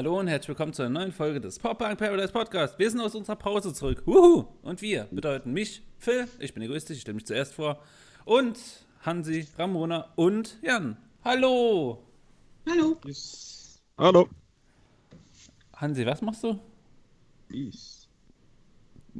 Hallo und herzlich willkommen zu einer neuen Folge des Pop Punk Paradise Podcast. Wir sind aus unserer Pause zurück. Wuhu! Und wir bedeuten mich, Phil, ich bin egoistisch, ich stelle mich zuerst vor. Und Hansi, Ramona und Jan. Hallo! Hallo. Hallo. Hansi, was machst du? Ich.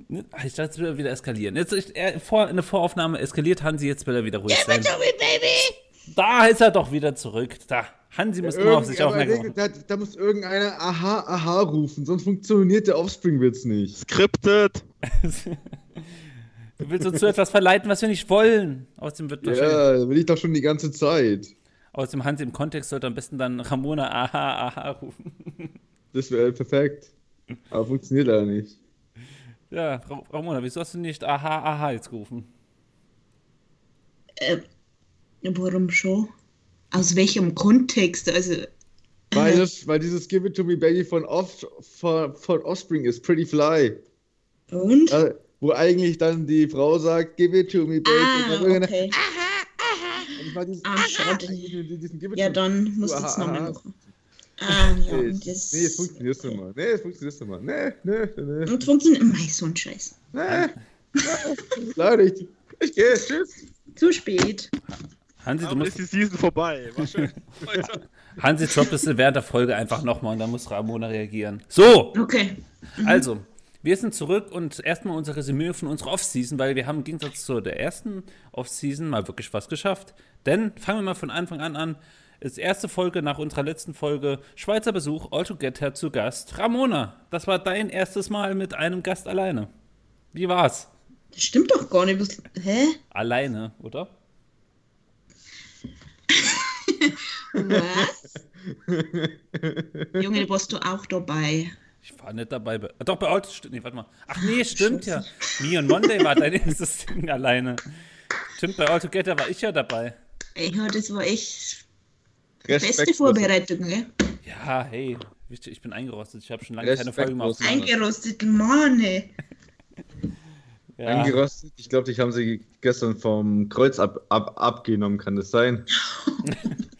Ne, Ich dachte, es würde wieder eskalieren. Jetzt ist er, vor, in der Voraufnahme eskaliert Hansi, jetzt will er wieder ruhig sein. Baby! Da ist er doch wieder zurück. Da. Hansi muss immer auf sich aufmerksam da, da muss irgendeiner Aha, Aha rufen, sonst funktioniert der Offspring-Witz nicht. Skriptet. machen. Du willst uns zu etwas verleiten, was wir nicht wollen. Außerdem wird Ja, will ich doch schon die ganze Zeit. außerdem Hansi im Kontext sollte am besten dann Ramona aha, aha rufen. Das wäre perfekt. Aber funktioniert leider nicht. Ja, Ra- Ramona, wieso hast du nicht aha, aha jetzt gerufen? Äh, warum schon? Aus welchem Kontext? Also, Weil, das, weil dieses Give It To Me Baby von, Off, von, von Offspring ist Pretty Fly. und? Äh, wo eigentlich dann die Frau sagt, Give It To Me Baby. ah, Und dann okay. War dieses, Ah, schade. Ja, dann muss Aha, ich es nochmal aha. machen. Ah, ja, Nee, und das. nee, es funktioniert nicht mal. Nee, es funktioniert nicht mal. Nee, nee, nee. Und funktioniert. Mei, so ein Scheiß. nee. nee. Leider, ich, ich gehe. Tschüss. Zu spät. Hansi, du musst, ist die Season vorbei. War schön. Hansi droppt es während der Folge einfach nochmal und dann muss Ramona reagieren. So, Okay. Also, wir sind zurück und erstmal unser Resümee von unserer Off-Season, weil wir haben im Gegensatz zu der ersten Off-Season mal wirklich was geschafft. Denn fangen wir mal von Anfang an an. Ist erste Folge nach unserer letzten Folge Schweizer Besuch, All Together zu Gast. Ramona, das war dein erstes Mal mit einem Gast alleine. Wie war's? Das stimmt doch gar nicht. Hä? Alleine, oder? Was? Junge, warst du auch dabei? Ich war nicht dabei. Bei, doch, bei All stimmt. Nee, warte mal. Ach nee, stimmt ja. Me on Monday war dein erstes Ding alleine. Stimmt, bei All Together war ich ja dabei. Ey, ja, das war echt beste. Vorbereitung, gell? Ja, hey, wichtig, ich bin eingerostet. Ich habe schon lange keine Folge aufgenommen. Eingerostet, Mann. Ja, Eingerostet. Ich glaube, dich haben sie gestern vom Kreuz ab, ab, abgenommen, kann das sein?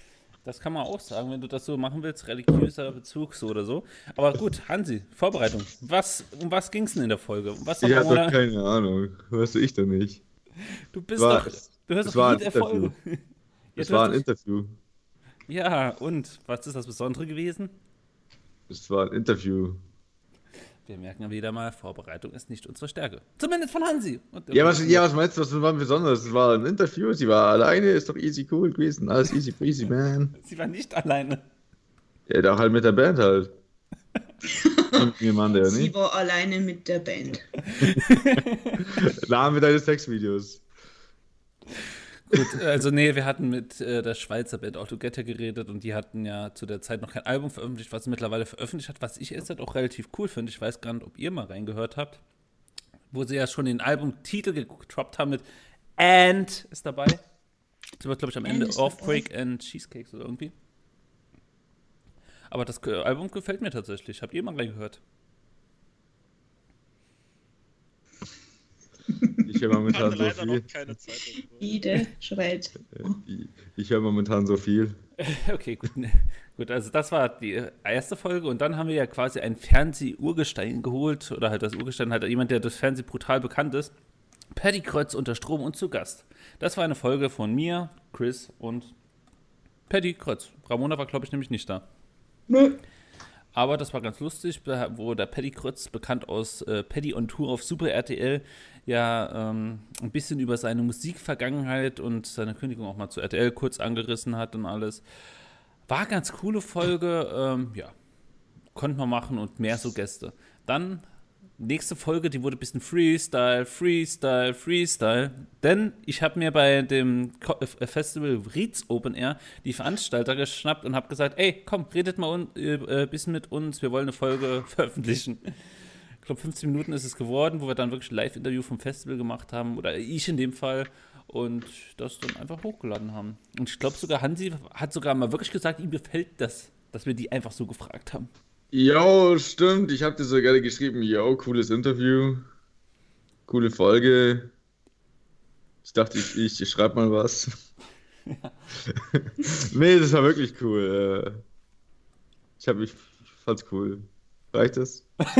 das kann man auch sagen, wenn du das so machen willst, religiöser Bezug so oder so. Aber gut, Hansi, Vorbereitung. Was, um was ging es denn in der Folge? Um was Ich hat habe doch Ramona, keine Ahnung. Weißt du, ich doch nicht. du bist war- doch, du hörst es doch ein der Folge. Du war ein hörst Interview. ja, und was ist das Besondere gewesen? Das war ein Interview. Wir merken ja wieder mal, Vorbereitung ist nicht unsere Stärke. Zumindest von Hansi. Ja was, ja, was meinst du, was war besonders? Es war ein Interview, sie war alleine, ist doch easy cool gewesen. Alles easy breezy, man. Sie war nicht alleine. Ja, doch halt mit der Band halt. Mann, der Sie nicht. war alleine mit der Band. Namen wir deine Sexvideos. Gut, also nee, wir hatten mit äh, der Schweizer Band All Together geredet und die hatten ja zu der Zeit noch kein Album veröffentlicht, was sie mittlerweile veröffentlicht hat, was ich jetzt halt auch relativ cool finde. Ich weiß gar nicht, ob ihr mal reingehört habt, wo sie ja schon den Albumtitel getroppt haben mit And ist dabei. Das wird, glaube ich, am Ende Offbreak and Cheesecakes oder irgendwie. Aber das Album gefällt mir tatsächlich. Habt ihr mal reingehört? Ich höre momentan so viel. Ide schreit. Ich, höre momentan so viel. Okay, gut. ne. Gut, also das war die erste Folge und dann haben wir ja quasi ein Fernseh-Urgestein geholt oder halt das Urgestein halt jemand, der das Fernsehen brutal bekannt ist. Paddy Krötz unter Strom und zu Gast. Das war eine Folge von mir, Chris und Paddy Krötz. Ramona war, glaube ich, nämlich nicht da. Nö. Aber das war ganz lustig, wo der Paddy Krötz, bekannt aus äh, Paddy on Tour auf Super RTL, ja ähm, ein bisschen über seine Musikvergangenheit und seine Kündigung auch mal zu RTL kurz angerissen hat und alles. War ganz coole Folge, ähm, ja, konnte man machen und mehr so Gäste. Dann nächste Folge, die wurde ein bisschen Freestyle, Freestyle, Freestyle. Denn ich habe mir bei dem äh, Festival Rietz Open Air die Veranstalter geschnappt und habe gesagt, ey, komm, redet mal ein äh, bisschen mit uns, wir wollen eine Folge veröffentlichen. Ich glaube, 15 Minuten ist es geworden, wo wir dann wirklich ein Live-Interview vom Festival gemacht haben, oder ich in dem Fall, und das dann einfach hochgeladen haben. Und ich glaube sogar, Hansi hat sogar mal wirklich gesagt, ihm gefällt das, dass wir die einfach so gefragt haben. Jo, stimmt. Ich habe dir so gerade geschrieben, yo, cooles Interview. Coole Folge. Ich dachte, ich, ich, ich schreibe mal was. nee, das war wirklich cool. Ich habe mich Fand's cool. Reicht das?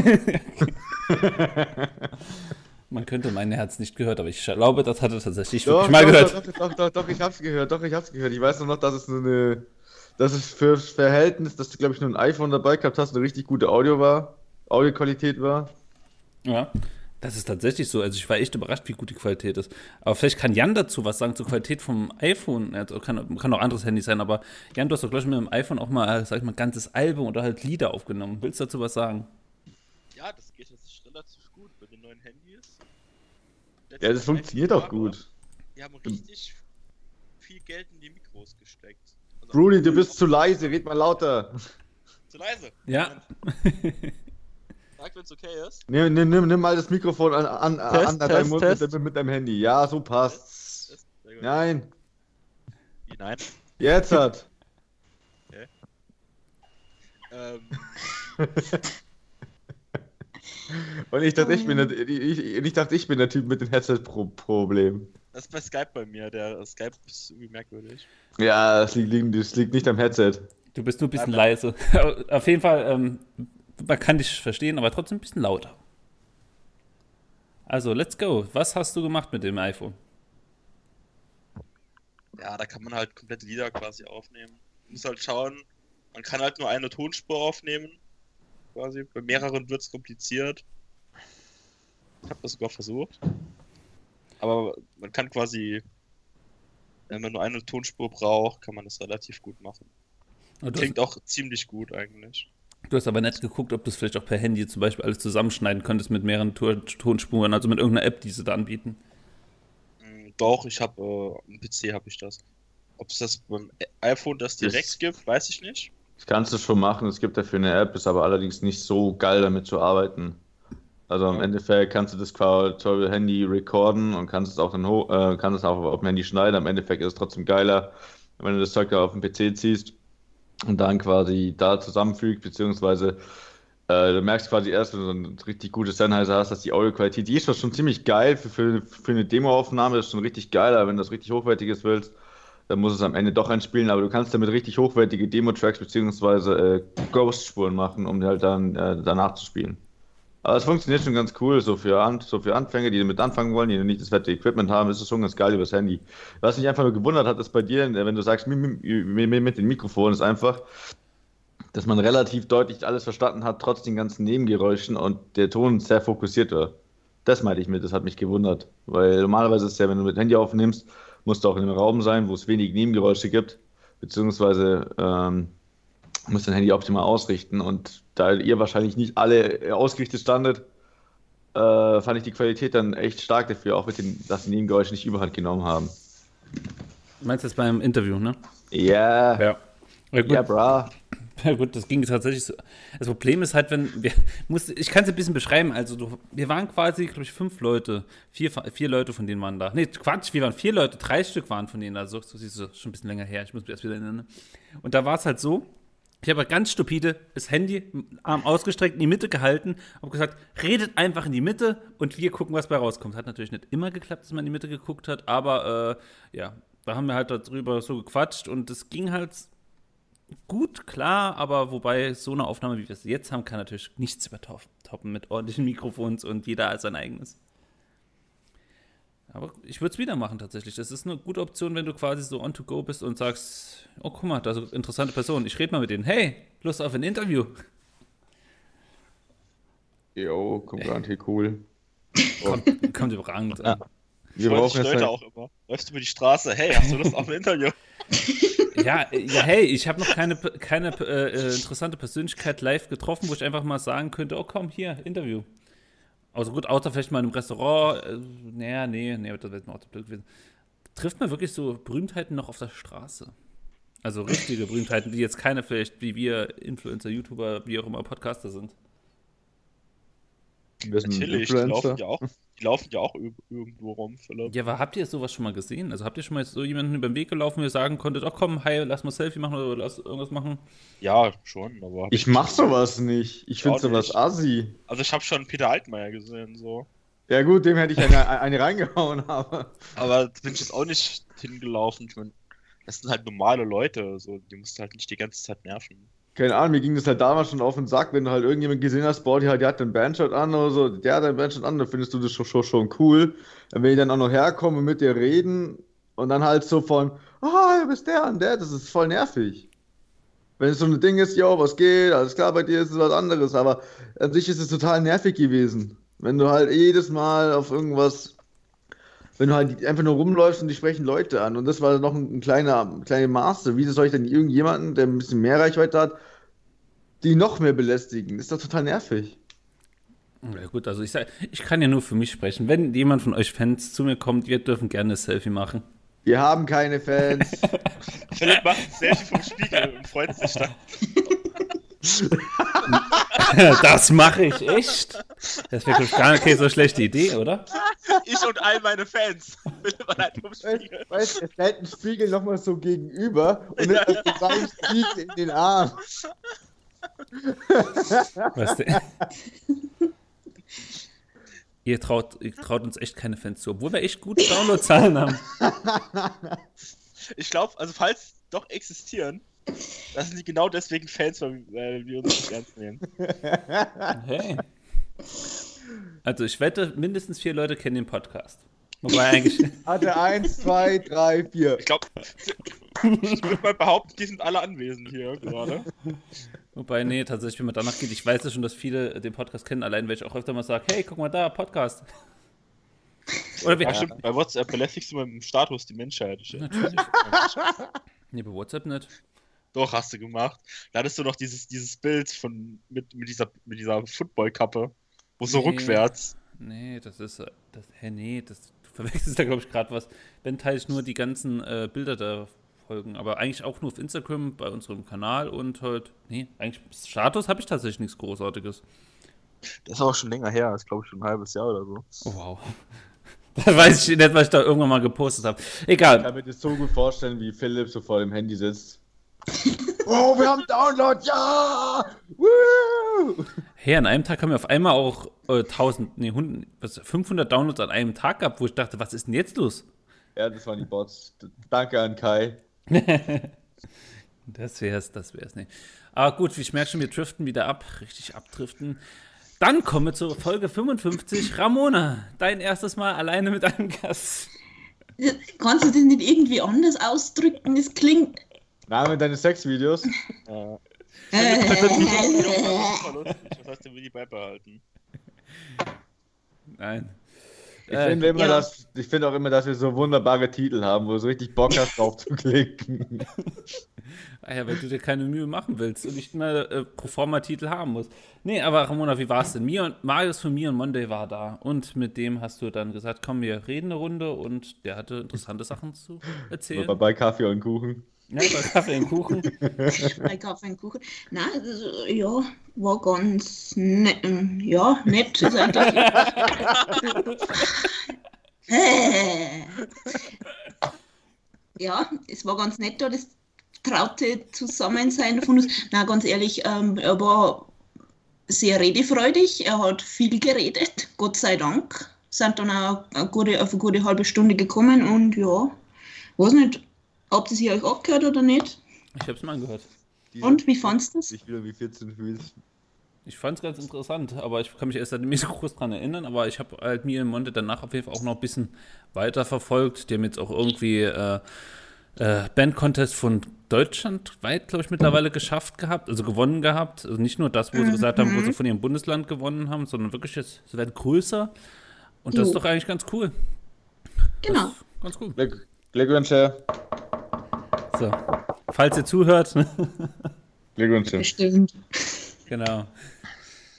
Man könnte mein Herz nicht gehört, aber ich glaube, das hat er tatsächlich Doch, wirklich mal doch, gehört. Doch, doch, doch, doch, ich hab's gehört, doch, ich hab's gehört. Ich weiß nur noch, dass es nur eine, dass es fürs Verhältnis, dass du, glaube ich, nur ein iPhone dabei gehabt hast, eine richtig gute Audio war, Audioqualität war. Ja, das ist tatsächlich so. Also ich war echt überrascht, wie gut die Qualität ist. Aber vielleicht kann Jan dazu was sagen zur Qualität vom iPhone. Ja, kann, kann auch anderes Handy sein, aber Jan, du hast doch gleich mit dem iPhone auch mal, sag ich mal, ein ganzes Album oder halt Lieder aufgenommen. Willst du dazu was sagen? Ja, das geht jetzt relativ gut bei den neuen Handys. Ja, das funktioniert auch gut. Die haben richtig viel Geld in die. Also Bruni, du bist zu leise, red mal lauter. zu leise. Ja. Sag, wenn es okay ist. Nimm, nimm, nimm, nimm mal das Mikrofon an, an, Test, an deinem Test, Mund Test. Mit, mit deinem Handy. Ja, so passt's. Test. Nein, Wie, nein. jetzt hat. Ähm, Und ich dachte, ich bin der, ich, ich dachte, ich bin der Typ mit dem Headset-Problem. Das ist bei Skype bei mir. Der Skype ist irgendwie merkwürdig. Ja, das liegt, das liegt nicht am Headset. Du bist nur ein bisschen leise. Auf jeden Fall, ähm, man kann dich verstehen, aber trotzdem ein bisschen lauter. Also, let's go. Was hast du gemacht mit dem iPhone? Ja, da kann man halt komplette Lieder quasi aufnehmen. Man muss halt schauen, man kann halt nur eine Tonspur aufnehmen. Quasi. Bei mehreren wird es kompliziert. Ich habe das sogar versucht. Aber man kann quasi, wenn man nur eine Tonspur braucht, kann man das relativ gut machen. Klingt auch ziemlich gut eigentlich. du hast aber nicht geguckt, ob du es vielleicht auch per Handy zum Beispiel alles zusammenschneiden könntest mit mehreren Ton Tonspuren, also mit irgendeiner App, die sie da anbieten. Mm, Doch, ich habe, äh, am PC habe ich das. Ob es das beim iPhone das direkt Das- gibt, weiß ich nicht. Das kannst du schon machen, es gibt dafür eine App, ist aber allerdings nicht so geil damit zu arbeiten. Also im. Endeffekt kannst du das dem Handy recorden und kannst es auch dann äh, kannst es auch auf dem Handy schneiden. Im Endeffekt ist es trotzdem geiler, wenn du das Zeug da auf dem PC ziehst und dann quasi da zusammenfügt, beziehungsweise äh, du merkst quasi erst, wenn du so ein richtig gutes Sennheiser hast, dass die Audioqualität, die ist schon- ziemlich geil für, für, für eine Demoaufnahme, ist schon richtig geil, aber wenn du das richtig hochwertiges willst, dann muss es am Ende doch einspielen, aber du kannst damit richtig hochwertige Demo-Tracks beziehungsweise äh, Ghost-Spuren machen, um halt dann äh, danach zu spielen. Aber es funktioniert schon ganz cool, so für, An so für Anfänger, die damit anfangen wollen, die nicht das fette Equipment haben, ist es schon ganz geil übers Handy. Was mich einfach nur gewundert hat, ist bei dir, wenn du sagst, mit den Mikrofonen, ist einfach, dass man relativ deutlich alles verstanden hat, trotz den ganzen Nebengeräuschen und der Ton sehr fokussiert war. Das meinte ich mit, das hat mich gewundert. Weil normalerweise ist es ja, wenn du mit Handy aufnimmst, musst du auch in einem Raum sein, wo es wenig Nebengeräusche gibt, beziehungsweise ähm, musst dein Handy optimal ausrichten. Und da ihr wahrscheinlich nicht alle äh, ausgerichtet standet, äh, fand ich die Qualität dann echt stark dafür, auch mit den, dass die Nebengeräusche nicht überhand genommen haben. Du meinst jetzt beim Interview, ne? Ja, Ja. Ja, gut. ja, bra. Ja gut, das ging tatsächlich so. Das Problem ist halt, wenn wir, muss, ich kann es ein bisschen beschreiben, also du, wir waren quasi, glaube ich, fünf Leute, vier, vier Leute von denen waren da. Nee, Quatsch, wir waren vier Leute, drei Stück waren von denen da, so, so siehst du, schon ein bisschen länger her, ich muss mich erst wieder erinnern. ne? Und da war es halt so, ich habe ganz stupide das Handy, Arm ausgestreckt, in die Mitte gehalten und gesagt, redet einfach in die Mitte und wir gucken, was bei rauskommt. Hat natürlich nicht immer geklappt, dass man in die Mitte geguckt hat, aber äh, ja, da haben wir halt darüber so gequatscht und es ging halt gut, klar, aber wobei so eine Aufnahme, wie wir es jetzt haben, kann natürlich nichts übertoppen mit ordentlichen Mikrofons und jeder als sein eigenes. Aber ich würde es wieder machen tatsächlich. Das ist eine gute Option, wenn du quasi so on to go bist und sagst, oh guck mal, da ist eine interessante Person. Ich rede mal mit denen. Hey, Lust auf ein Interview? Jo, kommt garantiert cool. Kommt, kommt überragend. Ja. Wir brauchen jetzt Leute halt- auch immer. Läufst über die Straße, hey, hast du Lust auf ein Interview? Ja, ja, hey, ich habe noch keine, keine äh, äh, interessante Persönlichkeit live getroffen, wo ich einfach mal sagen könnte, oh komm, hier, Interview. Also gut, außer vielleicht mal in einem Restaurant. Äh, naja, nee, nee, das wäre auch zu blöd gewesen. Trifft man wirklich so Berühmtheiten noch auf der Straße? Also richtige Berühmtheiten, die jetzt keine vielleicht wie wir Influencer, YouTuber, wie auch immer Podcaster sind. Wir sind Natürlich, Influencer. laufen ja auch, die laufen ja auch ir- irgendwo rum, Philipp. Ja, aber habt ihr sowas schon mal gesehen? Also habt ihr schon mal so jemanden über den Weg gelaufen, wo ihr sagen konntet, oh komm, hi, lass mal Selfie machen oder lass irgendwas machen? Ja, schon, aber. Ich mach sowas nicht. Ich finde sowas nicht. assi. Also ich habe schon Peter Altmaier gesehen, so. Ja gut, dem hätte ich eine, eine reingehauen, aber. Aber da bin ich jetzt auch nicht hingelaufen. Ich mein, das sind halt normale Leute, so, die musst du halt nicht die ganze Zeit nerven. Keine Ahnung, mir ging das halt damals schon auf den Sack, wenn du halt irgendjemand gesehen hast, boah, die, hat, die hat einen Bandshirt an oder so, der hat einen Bandshirt an, dann findest du das schon, schon, schon cool. Wenn die dann auch noch herkommen und mit dir reden und dann halt so von, ah, du bist der und der, das ist voll nervig. Wenn es so ein Ding ist, yo, was geht, alles klar, bei dir ist es was anderes, aber an sich ist es total nervig gewesen. Wenn du halt jedes Mal auf irgendwas, wenn du halt einfach nur rumläufst und die sprechen Leute an und das war noch ein, ein kleiner, kleine Maße, wie soll ich denn irgendjemanden, der ein bisschen mehr Reichweite hat, die noch mehr belästigen? Das ist doch total nervig. Ja gut, also ich sag, ich kann ja nur für mich sprechen. Wenn jemand von euch Fans zu mir kommt, wir dürfen gerne ein Selfie machen. Wir haben keine Fans. Philipp macht ein Selfie vom Spiegel und freut sich dann. das mache ich echt. Das wäre doch gar keine so schlechte Idee, oder? Ich und all meine Fans. Weißt du, es hält ein Spiegel nochmal so gegenüber und nimmt das mit seinem Spiegel in den Arm. Was denn? Ihr traut, ihr traut uns echt keine Fans zu, obwohl wir echt gute Downloadzahlen haben. Ich glaube, also falls doch existieren, das sind die genau deswegen Fans, weil, weil wir uns nicht ernst nehmen. Hey. Also ich wette, mindestens vier Leute kennen den Podcast. Wobei eigentlich. Hatte eins, zwei, drei, vier. Ich glaube, ich würde mal behaupten, die sind alle anwesend hier gerade. Wobei, nee, tatsächlich, wenn man danach geht, ich weiß ja schon, dass viele den Podcast kennen, allein weil ich auch öfter mal sage, hey, guck mal da, Podcast. Oder wie? Ja, stimmt, bei WhatsApp belästigst du mit dem Status die Menschheit. Natürlich. nee, bei WhatsApp nicht. Doch, hast du gemacht. Da hattest du noch dieses, dieses Bild von, mit, mit dieser, mit dieser Footballkappe, wo so Nee. rückwärts. Nee, das ist. äh, Das, hä, nee, das, du verwechselst da, glaube ich, gerade was. Wenn teile ich nur die ganzen äh, Bilder der Folgen, aber eigentlich auch nur auf Instagram bei unserem Kanal und halt. Nee, eigentlich Status habe ich tatsächlich nichts Großartiges. Das ist auch schon länger her, das ist glaube ich schon ein halbes Jahr oder so. Oh, wow. Da weiß ich nicht, was ich da irgendwann mal gepostet habe. Ich Egal. kann mir das so gut vorstellen, wie Philipp so vor dem Handy sitzt. Oh, wir haben Download, ja! Woo! Hey, an einem Tag haben wir auf einmal auch äh, 1000, nee, 100, was, 500 Downloads an einem Tag gehabt, wo ich dachte, was ist denn jetzt los? Ja, das waren die Bots. Danke an Kai. Das wär's, das wär's nicht. Aber gut, ich merke schon, wir driften wieder ab, richtig abdriften. Dann kommen wir zur Folge 55. Ramona, dein erstes Mal alleine mit einem Gast. Kannst du das nicht irgendwie anders ausdrücken? Das klingt. Name deines Sexvideos? Ja. Das heißt, den will ich beibehalten. Nein. Ich Äh, finde immer, ja. dass, ich finde auch immer, dass wir so wunderbare Titel haben, wo du so richtig Bock hast, drauf zu klicken. Ah ja, weil du dir keine Mühe machen willst und nicht mehr äh, Proforma-Titel haben musst. Nee, aber Ramona, wie war es denn? Mir und Marius von mir und Monday war da. Und mit dem hast du dann gesagt, komm, wir reden eine Runde und der hatte interessante Sachen zu erzählen. Aber bei Kaffee und Kuchen. Ja, bei Kaffee und Kuchen. bei Kaffee und Kuchen. Nein, also, ja, war ganz nett. Ja, nett ist eigentlich. Ja, es war ganz nett da, das traute Zusammensein von uns. Na, ganz ehrlich, ähm, er war sehr redefreudig, er hat viel geredet, Gott sei Dank. Sind dann auch eine gute, auf eine gute halbe Stunde gekommen und ja, weiß nicht, ob das ihr euch angehört oder nicht. Ich hab's mal angehört. Und wie fandst du das? Dich wieder wie 14 fühlst. Ich fand's ganz interessant, aber ich kann mich erst nicht so groß dran erinnern, aber ich habe halt mir im Monte danach auf jeden Fall auch noch ein bisschen weiter verfolgt. Die haben jetzt auch irgendwie äh, äh, Band-Contest von Deutschland weit, glaube ich, mittlerweile geschafft gehabt, also gewonnen gehabt. Also nicht nur das, wo sie gesagt haben, wo sie von ihrem Bundesland gewonnen haben, sondern wirklich jetzt, sie werden größer. Und das Jo. ist doch eigentlich ganz cool. Genau. Ganz cool. Glück, Glückwünsche. So. Falls ihr zuhört, Glückwünsche. Bestimmt. Genau.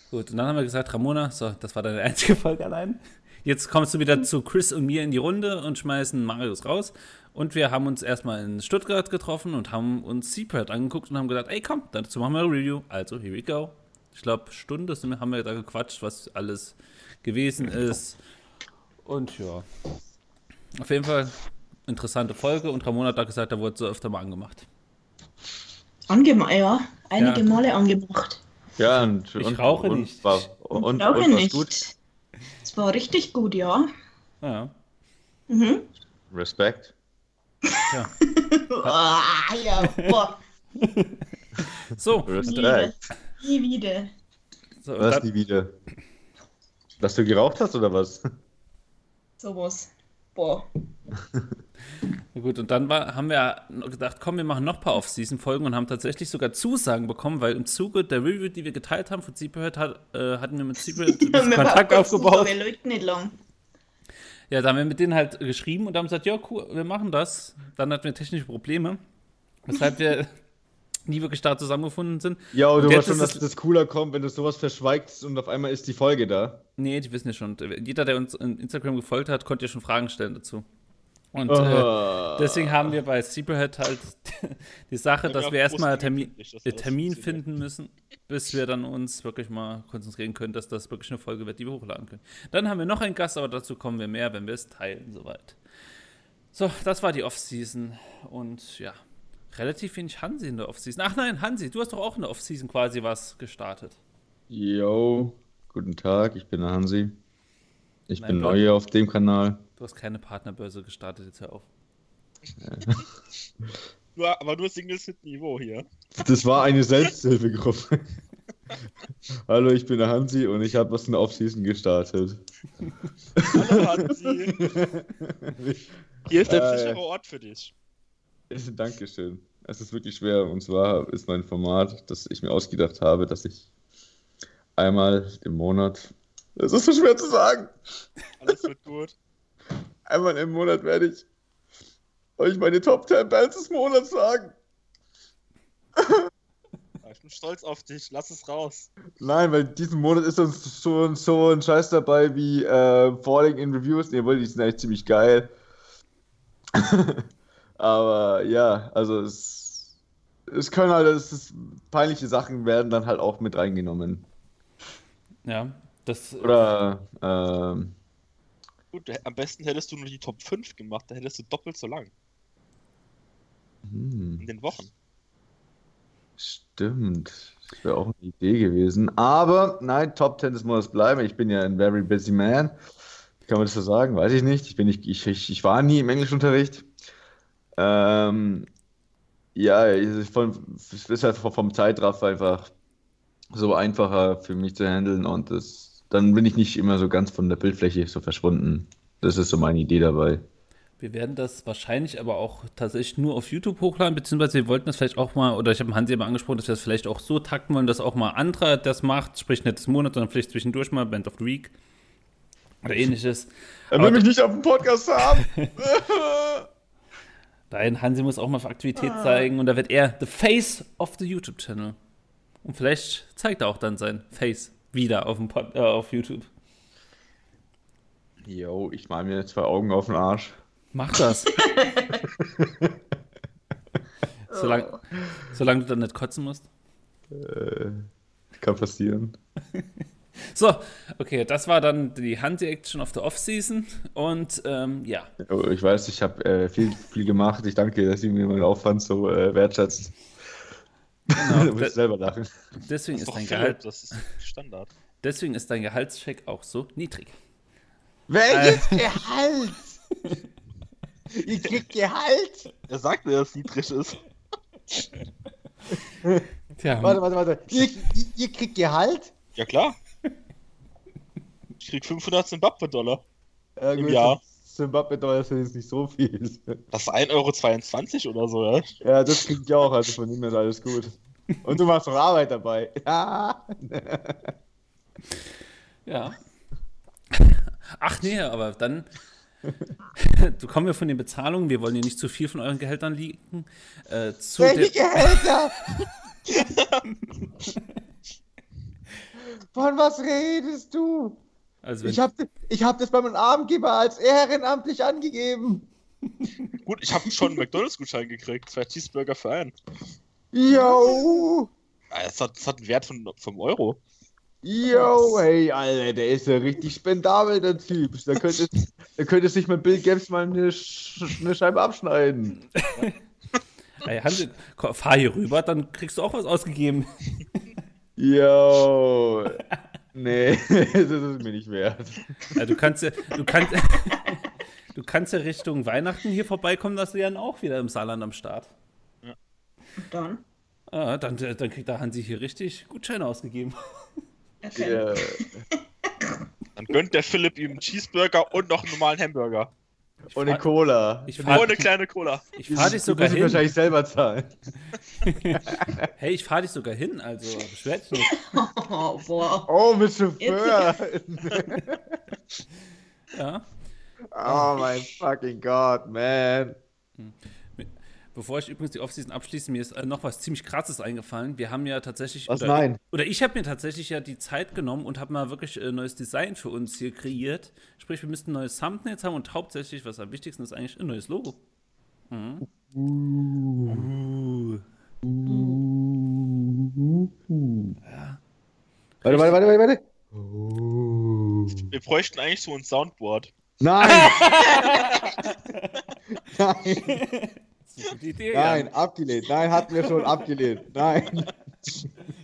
Gut, und dann haben wir gesagt, Ramona, so, das war deine einzige Folge allein. Jetzt kommst du wieder zu Chris und mir in die Runde und schmeißen Marius raus. Und wir haben uns erstmal in Stuttgart getroffen und haben uns Seapad angeguckt und haben gesagt, ey komm, dazu machen wir eine Review. Also, here we go. Ich glaube, Stunde haben wir da gequatscht, was alles gewesen ist. Und ja. Auf jeden Fall interessante Folge und Ramona hat da gesagt, da wurde so öfter mal angemacht. Angemacht, ja. Einige Ja. Male angemacht. Ja, und, Ich und, rauche und, nicht. War, und, und war's nicht. gut. Es war richtig gut, ja. Ja. Mhm. Respekt. ja. Ah, ja, boah. So, Respekt. Nie wieder. so Was dann, nie wieder? Dass du geraucht hast oder was? Sowas. Boah. Gut, und dann war, haben wir gedacht, komm, wir machen noch ein paar Off-Season-Folgen und haben tatsächlich sogar Zusagen bekommen, weil im Zuge der Review, die wir geteilt haben von Zebrahead, hat, äh, hatten wir mit bisschen Kontakt aufgebaut. Wir läuten nicht lang. Ja, da haben wir mit denen halt geschrieben und haben gesagt, ja, cool, wir machen das. Dann hatten wir technische Probleme, weshalb wir nie wirklich da zusammengefunden sind. Ja, und Und du weißt schon, dass es- das cooler kommt, wenn du sowas verschweigst und auf einmal ist die Folge da. Nee, die wissen ja schon. Jeder, der uns in Instagram gefolgt hat, konnte ja schon Fragen stellen dazu. Und äh, Ah. deswegen haben wir bei Zebrahead halt die Sache, dass wir wir erstmal Termin, äh, Termin finden müssen, bis wir dann uns wirklich mal konzentrieren können, dass das wirklich eine Folge wird, die wir hochladen können. Dann haben wir noch einen Gast, aber dazu kommen wir mehr, wenn wir es teilen, soweit. So, das war die Off-Season und ja, relativ wenig Hansi in der Off-Season. Ach nein, Hansi, du hast doch auch in der Off-Season quasi was gestartet. Yo, guten Tag, ich bin der Hansi. Ich Nein, bin neu hier auf dem Kanal. Du hast keine Partnerbörse gestartet, jetzt hör auf. Nur, aber nur Singles mit Niveau hier. Das war eine Selbsthilfegruppe. Hallo, ich bin der Hansi und ich habe was in der Offseason gestartet. Hallo Hansi, hier ist der Äh. sichere Ort für dich. Dankeschön. Es ist wirklich schwer und zwar ist mein Format, das ich mir ausgedacht habe, dass ich einmal im Monat. Es ist so schwer zu sagen. Alles wird gut. Einmal im Monat werde ich euch meine Top 10 Bands des Monats sagen. Ich bin stolz auf dich, lass es raus. Nein, weil diesen Monat ist uns schon so ein Scheiß dabei wie äh, Falling in Reviews. Nee, die sind eigentlich ziemlich geil. Aber ja, also es, es können halt, es ist, peinliche Sachen werden dann halt auch mit reingenommen. Ja, das. Oder, ähm, Gut, am besten hättest du nur die Top 5 gemacht, da hättest du doppelt so lang hm, in den Wochen. stimmt. Das wäre auch eine Idee gewesen. Aber nein, Top 10 des Monats bleiben. Ich bin ja ein very busy man. Kann man das so sagen? Weiß ich nicht. Ich, bin nicht, ich, ich, ich war nie im Englischunterricht. Ähm, ja, es ist von, es ist halt vom Zeitraff einfach so einfacher für mich zu handeln und das, dann bin ich nicht immer so ganz von der Bildfläche so verschwunden. Das ist so meine Idee dabei. Wir werden das wahrscheinlich aber auch tatsächlich nur auf YouTube hochladen, beziehungsweise wir wollten das vielleicht auch mal, oder ich habe Hansi mal angesprochen, dass wir das vielleicht auch so takten wollen, dass auch mal anderer das macht, sprich nicht des Monats, sondern vielleicht zwischendurch mal Band of the Week oder ähnliches. Er will mich nicht auf dem Podcast haben. Nein, Hansi muss auch mal für Aktivität zeigen und da wird er the face of the YouTube-Channel. Und vielleicht zeigt er auch dann sein Face wieder auf, dem Pod, äh, auf YouTube. Yo, ich mal mir zwei Augen auf den Arsch. Mach das. Solange solang du dann nicht kotzen musst. Äh, kann passieren. So, okay, das war dann die Hansi-Action of the Off-Season. Und ähm, ja, Oh, Ich weiß, ich habe äh, viel, viel gemacht. Ich danke, dass ihr mir meinen Aufwand so äh, wertschätzt. Genau. da muss ich De selber lachen. deswegen, Das ist ist dein Philipp, Gehalt, das ist Standard. deswegen ist dein Gehaltscheck auch so niedrig. Welches Gehalt? ihr kriegt Gehalt? Er sagt mir, dass es niedrig ist. Tja, Warte, warte, warte. Ihr, ihr, ihr kriegt Gehalt? Ja klar. Ich krieg 500 Zimbabwe-Dollar. Ja, Im Jahr. Zimbabwe-Dollar sind jetzt nicht so viel. Das ist 1,22 Euro oder so, ja? Ja, das krieg ich auch, also von ihm ist alles gut. Und du machst noch Arbeit dabei. Ja. ja. Ach nee, aber dann. Du kommen wir von den Bezahlungen, wir wollen ja nicht zu viel von euren Gehältern liegen. Äh, zu der, Gehälter? Von was redest du? Also Ich habe ich hab das bei meinem Arbeitgeber als ehrenamtlich angegeben. Gut, ich habe schon einen McDonalds-Gutschein gekriegt. Zwei Cheeseburger für einen. Yo! Ja, Das hat, das hat einen Wert von 5 Euro. Yo, hey, Alter, der ist ja richtig spendabel, der Typ. Da könnte, da könnte sich mal Bill Gates mal eine, Sch eine Scheibe abschneiden. ey, Hansi, komm, fahr hier rüber, dann kriegst du auch was ausgegeben. Yo. Nee, das ist mir nicht wert. Ja, du kannst ja, du kannst, du kannst ja Richtung Weihnachten hier vorbeikommen, dass du ja dann auch wieder im Saarland am Start. Dann. Ah, dann, dann kriegt der Hansi hier richtig Gutscheine ausgegeben. Okay. Ja. Dann gönnt der Philipp ihm einen Cheeseburger und noch einen normalen Hamburger. Und eine Cola. Ich Und fahre eine kleine Cola. ich fahr dich sogar muss ich hin. wahrscheinlich selber zahlen. Hey, ich fahre dich sogar hin, also beschwert dich nicht. Oh, boah. Oh, mit Chauffeur. Ja. oh mein fucking God, man. Bevor ich übrigens die Offseason abschließe, mir ist äh, noch was ziemlich krasses eingefallen. Wir haben ja tatsächlich. Was? oder, Nein. Oder ich habe mir tatsächlich ja die Zeit genommen und habe mal wirklich äh, neues Design für uns hier kreiert. Sprich, wir müssten neues Thumbnails haben und hauptsächlich, was am wichtigsten ist, eigentlich ein neues Logo. Mhm. Uh. Warte, warte, warte, warte, warte. Wir bräuchten eigentlich so ein Soundboard. Nein! Nein, Das ist eine gute Idee. nein, Jan. abgelehnt. Nein, hatten wir schon abgelehnt. Nein.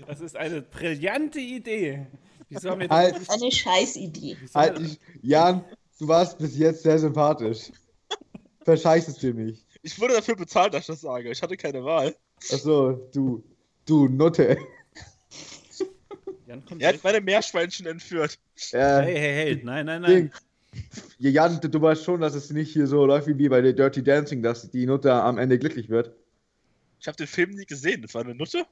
Das ist eine brillante Idee. Wieso haben wir das? Halt, Eine Scheißidee. Halt, ich, Jan, du warst bis jetzt sehr sympathisch. Verscheiß es dir nicht. Ich wurde dafür bezahlt, dass ich das sage. Ich hatte keine Wahl. Achso, du, du Nutte. Jan kommt Er hat meine Meerschweinchen entführt. Äh, Hey, hey, hey, nein, nein, Ding. nein. Ja, Jan, du, weißt schon, dass es nicht hier so läuft wie bei der Dirty Dancing, dass die Nutte am Ende glücklich wird. Ich habe den Film nie gesehen. Das war eine Nutte?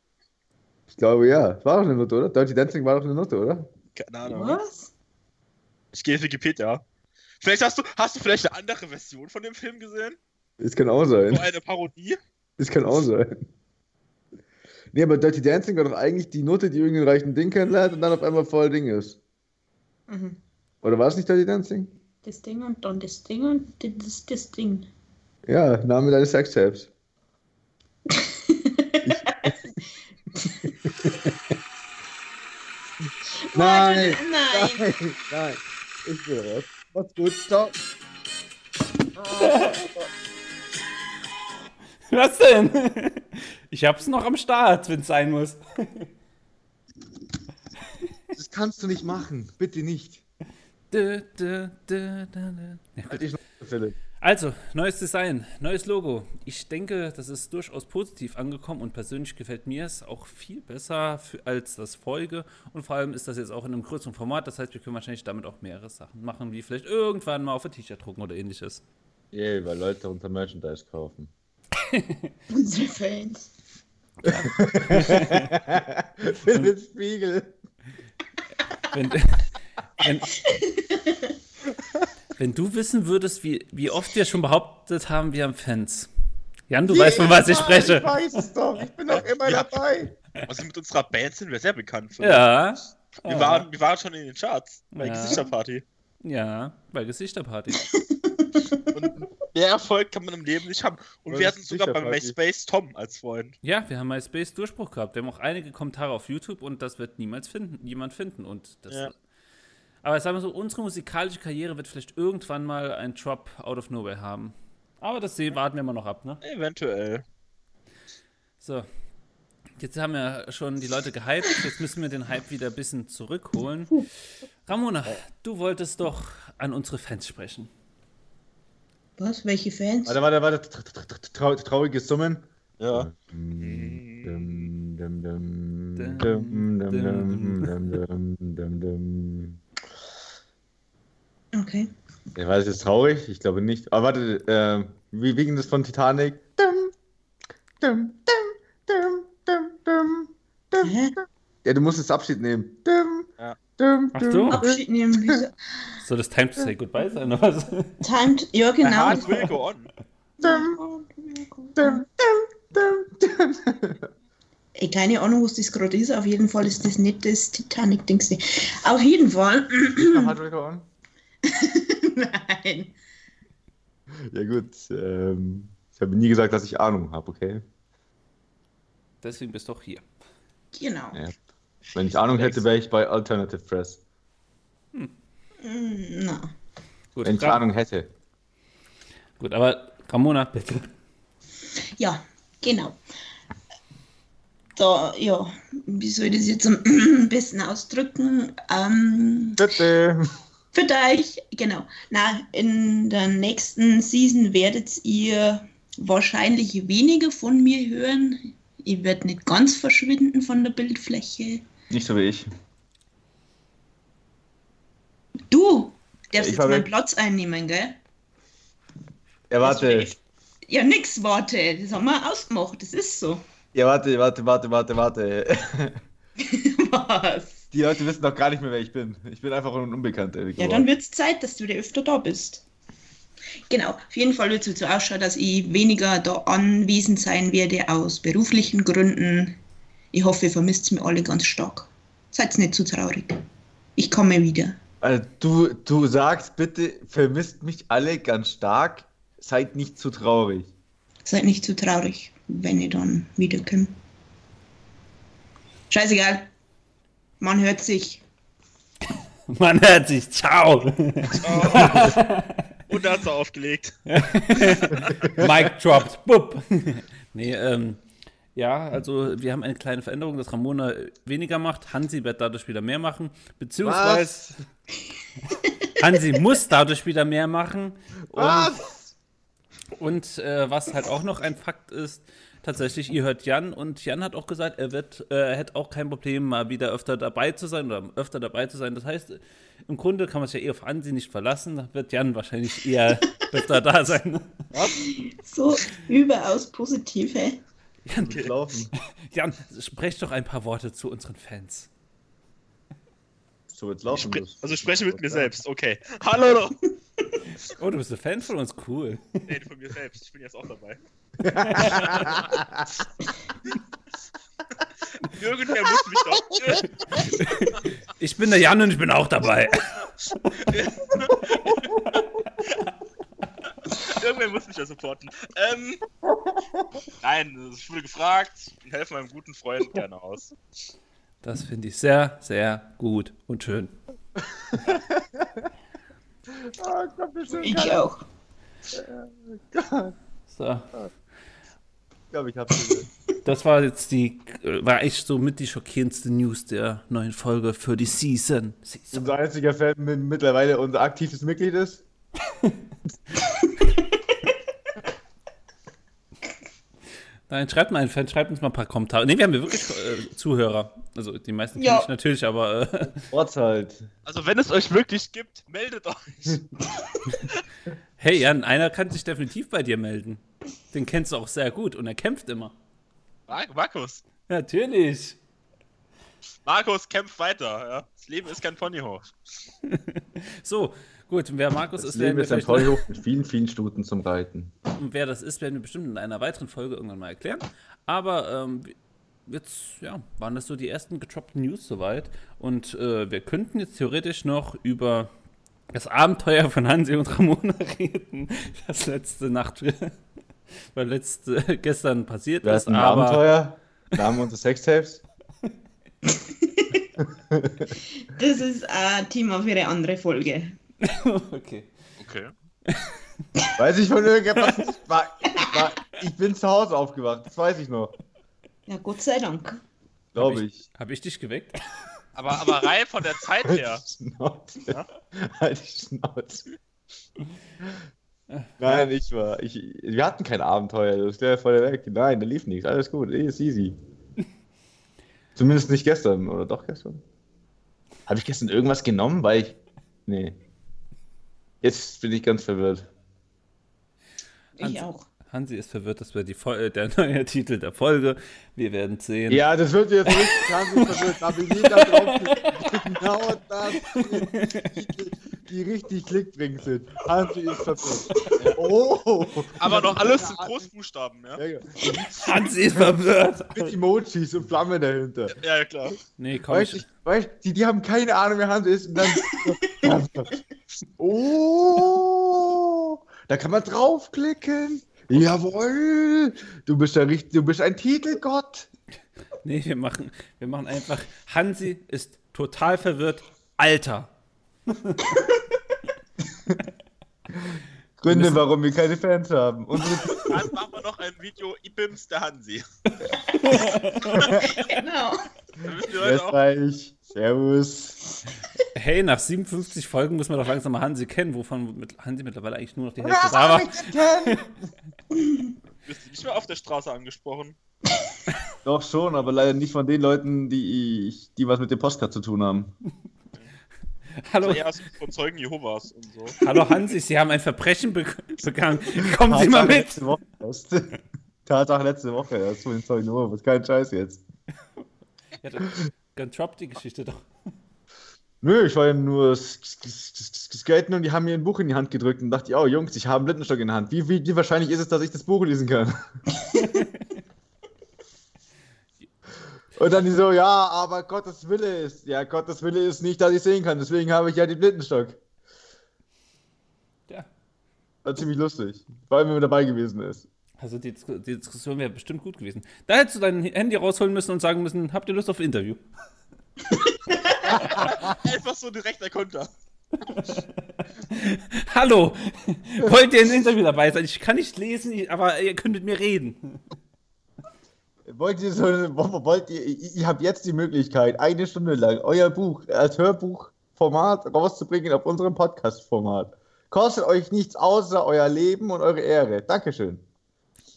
Ich glaube ja. Es war doch eine Nutte, oder? Dirty Dancing war doch eine Nutte, oder? Keine Ahnung. Was? Ich gehe auf Wikipedia. Vielleicht hast du, hast du vielleicht eine andere Version von dem Film gesehen? Es kann auch So sein. eine Parodie? Es kann auch sein. Nee, aber Dirty Dancing war doch eigentlich die Nutte, die irgendeinen reichen Ding kennenlernt und dann auf einmal voll Ding ist. Mhm. Oder war es nicht Dirty Dancing? Das Ding und dann das Ding und das, das Ding. Ja, Name deines Sextapes. Nein! Nein. Nein! Nein! Ich will raus. Macht's gut. Ciao. Was denn? Ich hab's noch am Start, wenn's sein muss. Das kannst du nicht machen. Bitte nicht. Dö, dö, dö, dö, dö. Ja. Also, neues Design, neues Logo. Ich denke, das ist durchaus positiv angekommen und persönlich gefällt mir es auch viel besser für, als das Folge. Und vor allem ist das jetzt auch in einem größeren Format. Das heißt, wir können wahrscheinlich damit auch mehrere Sachen machen, wie vielleicht irgendwann mal auf ein T-Shirt drucken oder ähnliches. Yay, weil Leute unser Merchandise kaufen. Unsere Fans. Philipp Spiegel. Wenn, wenn, wenn du wissen würdest, wie, wie oft wir schon behauptet haben, wir haben Fans. Jan, du weißt, von was ich spreche. Ich weiß es doch. Ich bin doch immer Ja. dabei. Also mit unserer Band sind wir sehr bekannt. Für Ja. Wir, waren, wir waren schon in den Charts bei Ja. Gesichterparty. Ja, bei Gesichterparty. Und mehr Erfolg kann man im Leben nicht haben. Und Was wir hatten sogar bei? MySpace Tom als Freund. Ja, wir haben MySpace Durchbruch gehabt. Wir haben auch einige Kommentare auf YouTube und das wird niemals finden, niemand finden. Und das, Ja. Aber sagen wir so, unsere musikalische Karriere wird vielleicht irgendwann mal ein Drop out of nowhere haben. Aber das sehen, warten wir mal noch ab, ne? Eventuell. So. Jetzt haben wir schon die Leute gehypt. Jetzt müssen wir den Hype wieder ein bisschen zurückholen. Ramona, du wolltest doch an unsere Fans sprechen. Was? Welche Fans? Warte, warte, warte. Tra- tra- tra- trau- Trauriges Summen. Ja. Dum, dum, dum, Dum, dum, dum, dum, dum, dum, dum, dum. Okay. Ich weiß, ist traurig? Ich glaube nicht. Aber warte, äh, wie, wie ging das von Titanic? Dum, dum, dum, dum, dum, dum, Hä? dum. Ja, du musst jetzt Abschied nehmen. Dum, Ja. dum, Ach dum, so. Abschied nehmen. Wieso? Soll das Time to say goodbye sein, oder was? Timed. Ja, The genau. Heart will go on. dum, dum, dum, dum. Ey, keine Ahnung, was das gerade ist. Auf jeden Fall ist das nicht das Titanic-Dings. Auf jeden Fall. Hard Record on? Nein. Ja gut, ähm, ich habe nie gesagt, dass ich Ahnung habe, okay? Deswegen bist du auch hier. Genau. Ja. Wenn ich Ahnung hätte, wäre ich bei Alternative Press. Mm, Na. Gut, Wenn ich Ahnung hätte. Gut, aber Ramona, bitte. Ja, genau. Da, ja, wie soll ich das jetzt am besten ausdrücken? Ähm, Bitte. Für euch, genau. Na, in der nächsten Season werdet ihr wahrscheinlich weniger von mir hören. Ich werde nicht ganz verschwinden von der Bildfläche. Nicht so wie ich. Du darfst Ich jetzt meinen. Platz einnehmen, gell? Ja, warte. Ja, nix, warte. Das haben wir ausgemacht. Das ist so. Ja, warte, warte, warte, warte, warte. Was? Die Leute wissen doch gar nicht mehr, wer ich bin. Ich bin einfach ein Unbekannter. Ja, dann wird es Zeit, dass du wieder öfter da bist. Genau, auf jeden Fall wird es so ausschauen, dass ich weniger da anwesend sein werde aus beruflichen Gründen. Ich hoffe, ihr vermisst mir alle ganz stark. Seid nicht zu traurig. Ich komme wieder. Also, du, du sagst bitte, vermisst mich alle ganz stark. Seid nicht zu traurig. Seid nicht zu traurig, wenn ihr dann wiederkommt. Scheißegal. Man hört sich. Man hört sich. Ciao. Und da hat sie aufgelegt. Mic dropped. Bup. nee, ähm, ja, also wir haben eine kleine Veränderung, dass Ramona weniger macht. Hansi wird dadurch wieder mehr machen. Beziehungsweise Hansi muss dadurch wieder mehr machen. Und, Was? und äh, was halt auch noch ein Fakt ist, tatsächlich, ihr hört Jan und Jan hat auch gesagt, er wird, äh, er hätte auch kein Problem, mal wieder öfter dabei zu sein oder öfter dabei zu sein. Das heißt, im Grunde kann man sich ja eher auf Hansi nicht verlassen. Da wird Jan wahrscheinlich eher öfter da sein. So überaus positiv, hey. Jan. Laufen. Jan, sprech doch ein paar Worte zu unseren Fans. So, jetzt Ich laufen. spre das- also spreche mit mir selbst, okay. Hallo! Oh, du bist ein Fan von uns, cool. Nee, von mir selbst. Ich bin jetzt auch dabei. Irgendwer muss mich doch. Ich bin der Jan und ich bin auch dabei. Irgendwer muss mich ja supporten. Ähm, nein, ich wurde gefragt und helfe meinem guten Freund gerne aus. Das finde ich sehr, sehr gut und schön. Ah, Gott, Ich auch. So, Ich glaube, ich gesehen. das war jetzt die, war echt so mit die schockierendste News der neuen Folge für die Season. Season. Unser einziger Fan mit, mittlerweile unser aktives Mitglied ist. Nein, schreibt mal einen Fan, schreibt uns mal ein paar Kommentare. Ne, wir haben ja wirklich äh, Zuhörer. Also die meisten kenne Ja. ich natürlich, aber äh, halt. Also, wenn es euch wirklich gibt, meldet euch. hey Jan, einer kann sich definitiv bei dir melden. Den kennst du auch sehr gut und er kämpft immer. Mar- Markus. Natürlich. Markus kämpft weiter. Ja? Das Leben ist kein Ponyhof. So, gut, wer Markus Das ist, werden Leben wir ist ein Ponyhof mit vielen, vielen Stuten zum Reiten. Und wer das ist, werden wir bestimmt in einer weiteren Folge irgendwann mal erklären. Aber ähm, jetzt, ja, waren das so die ersten gedroppten News soweit. Und äh, wir könnten jetzt theoretisch noch über das Abenteuer von Hansi und Ramona reden, das letzte Nacht, weil letzte, gestern passiert Wir ist. ein Aber Abenteuer. Namen unseres Sextapes. Das ist ein Thema für eine andere Folge. okay. Okay. Weiß ich von irgendetwas nicht. War, war, ich bin zu Hause aufgewacht, das weiß ich noch. Ja, Gott sei Dank. Glaube ich. Habe ich dich geweckt? Aber, aber rein von der Zeit Halt her. die Schnauze. Halt die Schnauze. Nein, ich war. Ich, wir hatten kein Abenteuer, das wäre voll weg. Nein, da lief nichts. Alles gut, ist easy. Zumindest nicht gestern, oder doch gestern? Habe ich gestern irgendwas genommen, weil ich. Nee. Jetzt bin ich ganz verwirrt. Ich Hans- auch. Hansi ist verwirrt, das wäre Fol äh, der neue Titel der Folge. Wir werden sehen. Ja, das wird jetzt richtig ganz verwirrt. Aber jeder drauf genau das, die, richtig klickbringend sind. Hansi ist verwirrt. Oh! Aber noch alles in Großbuchstaben, ja? Ja, ja. Hansi ist verwirrt. Mit Emojis und Flammen dahinter. Ja, ja, klar. Nee, komm, Weißt du, ich, weißt, die, die haben keine Ahnung, wer Hans ist. Und dann. oh! Da kann man draufklicken. Jawohl! Du bist, der, du bist ein Titelgott. Nee, wir machen, wir machen einfach. Hansi ist total verwirrt. Alter. Gründe, warum wir keine Fans haben. Unsere Dann machen wir noch ein Video Ibims der Hansi. Genau. Österreich. Servus. Hey, nach 57 Folgen muss man doch langsam mal Hansi kennen, wovon mit Hansi mittlerweile eigentlich nur noch die Hälfte da war. Wirst du nicht mehr auf der Straße angesprochen? Doch schon, aber leider nicht von den Leuten, die, ich, die was mit dem Postcard zu tun haben. Hallo, von Zeugen Jehovas und so. hallo Hansi, Sie haben ein Verbrechen be begangen. Kommen Sie mal Tatsache mit. Letzte Woche erst. Tatsache letzte Woche erst von den Zeugen Jehovas. Kein Scheiß jetzt. Ja, dann, dann droppt die Geschichte doch. Nö, ich war ja nur skaten und die haben mir ein Buch in die Hand gedrückt und dachte, oh Jungs, ich habe einen Blindenstock in der Hand. Wie, wie, wie wahrscheinlich ist es, dass ich das Buch lesen kann? und dann die so, ja, aber Gottes Wille ist. Ja, Gottes Wille ist nicht, dass ich sehen kann, deswegen habe ich ja den Blindenstock. Ja. War ziemlich lustig. Vor allem, wenn man dabei gewesen ist. Also die, die Diskussion wäre bestimmt gut gewesen. Da hättest du dein Handy rausholen müssen und sagen müssen, habt ihr Lust auf Interview? Einfach so direkter Konter. Hallo, wollt ihr ein Interview dabei sein? Ich kann nicht lesen, aber ihr könnt mit mir reden. Wollt ihr so, wo- wollt ihr, ihr ihr habt jetzt die Möglichkeit, eine Stunde lang euer Buch als Hörbuchformat rauszubringen auf unserem Podcast-Format. Kostet euch nichts außer euer Leben und eure Ehre. Dankeschön.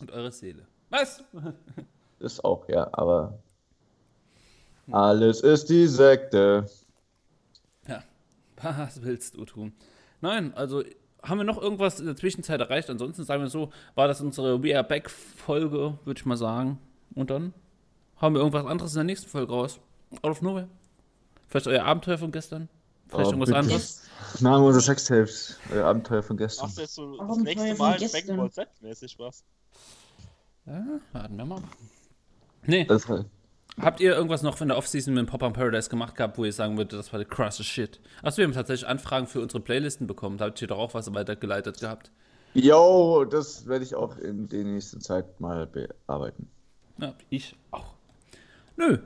Und eure Seele. Was? Das auch, ja, aber alles ist die Sekte. Ja, was willst du tun? Nein, also haben wir noch irgendwas in der Zwischenzeit erreicht? Ansonsten sagen wir so, war das unsere We Are Back Folge, würde ich mal sagen. Und dann haben wir irgendwas anderes in der nächsten Folge raus. Out of nowhere. Vielleicht euer Abenteuer von gestern? Vielleicht Oh, irgendwas bitte. anderes? Name unserer Sextapes. Euer Abenteuer von gestern. Machst du jetzt so das Abenteuer nächste Mal ein gestern. Dragon Ball Z-mäßig was? Ja, warten wir mal. Nee, Das war, habt ihr irgendwas noch von der Offseason mit Pop-Up Paradise gemacht gehabt, wo ihr sagen würdet, das war der krasse Shit? Achso, wir haben tatsächlich Anfragen für unsere Playlisten bekommen. Da habt ihr doch auch was weitergeleitet gehabt. yo, das werde ich auch in der nächsten Zeit mal bearbeiten. Ja, ich auch. Nö.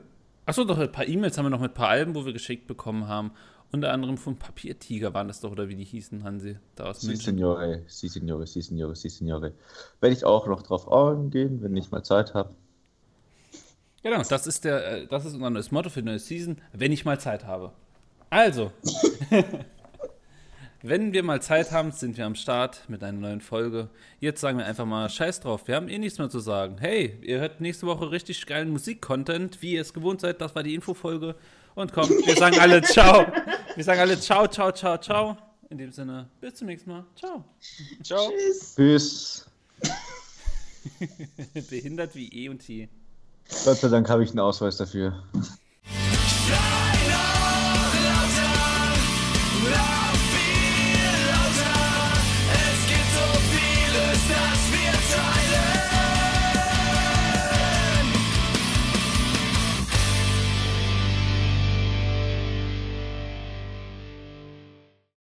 Achso, doch, ein paar E-Mails haben wir noch mit ein paar Alben, wo wir geschickt bekommen haben. Unter anderem von Papiertiger waren das doch, oder wie die hießen, Hansi, da aus Si, München. Signore, si, Signore, si, Signore, si, Signore. Werde ich auch noch drauf eingehen, wenn ich mal Zeit habe. Genau, das ist der, äh, das ist unser neues Motto für die neue Season, wenn ich mal Zeit habe. Also, wenn wir mal Zeit haben, sind wir am Start mit einer neuen Folge. Jetzt sagen wir einfach mal Scheiß drauf, wir haben eh nichts mehr zu sagen. Hey, ihr hört nächste Woche richtig geilen Musik-Content, wie ihr es gewohnt seid, das war die Infofolge. Und komm, wir sagen alle Ciao. Wir sagen alle Ciao, Ciao, Ciao, Ciao. In dem Sinne, bis zum nächsten Mal. Ciao. Ciao. Tschüss. Bis. Behindert wie eh und je. Gott sei Dank habe ich einen Ausweis dafür.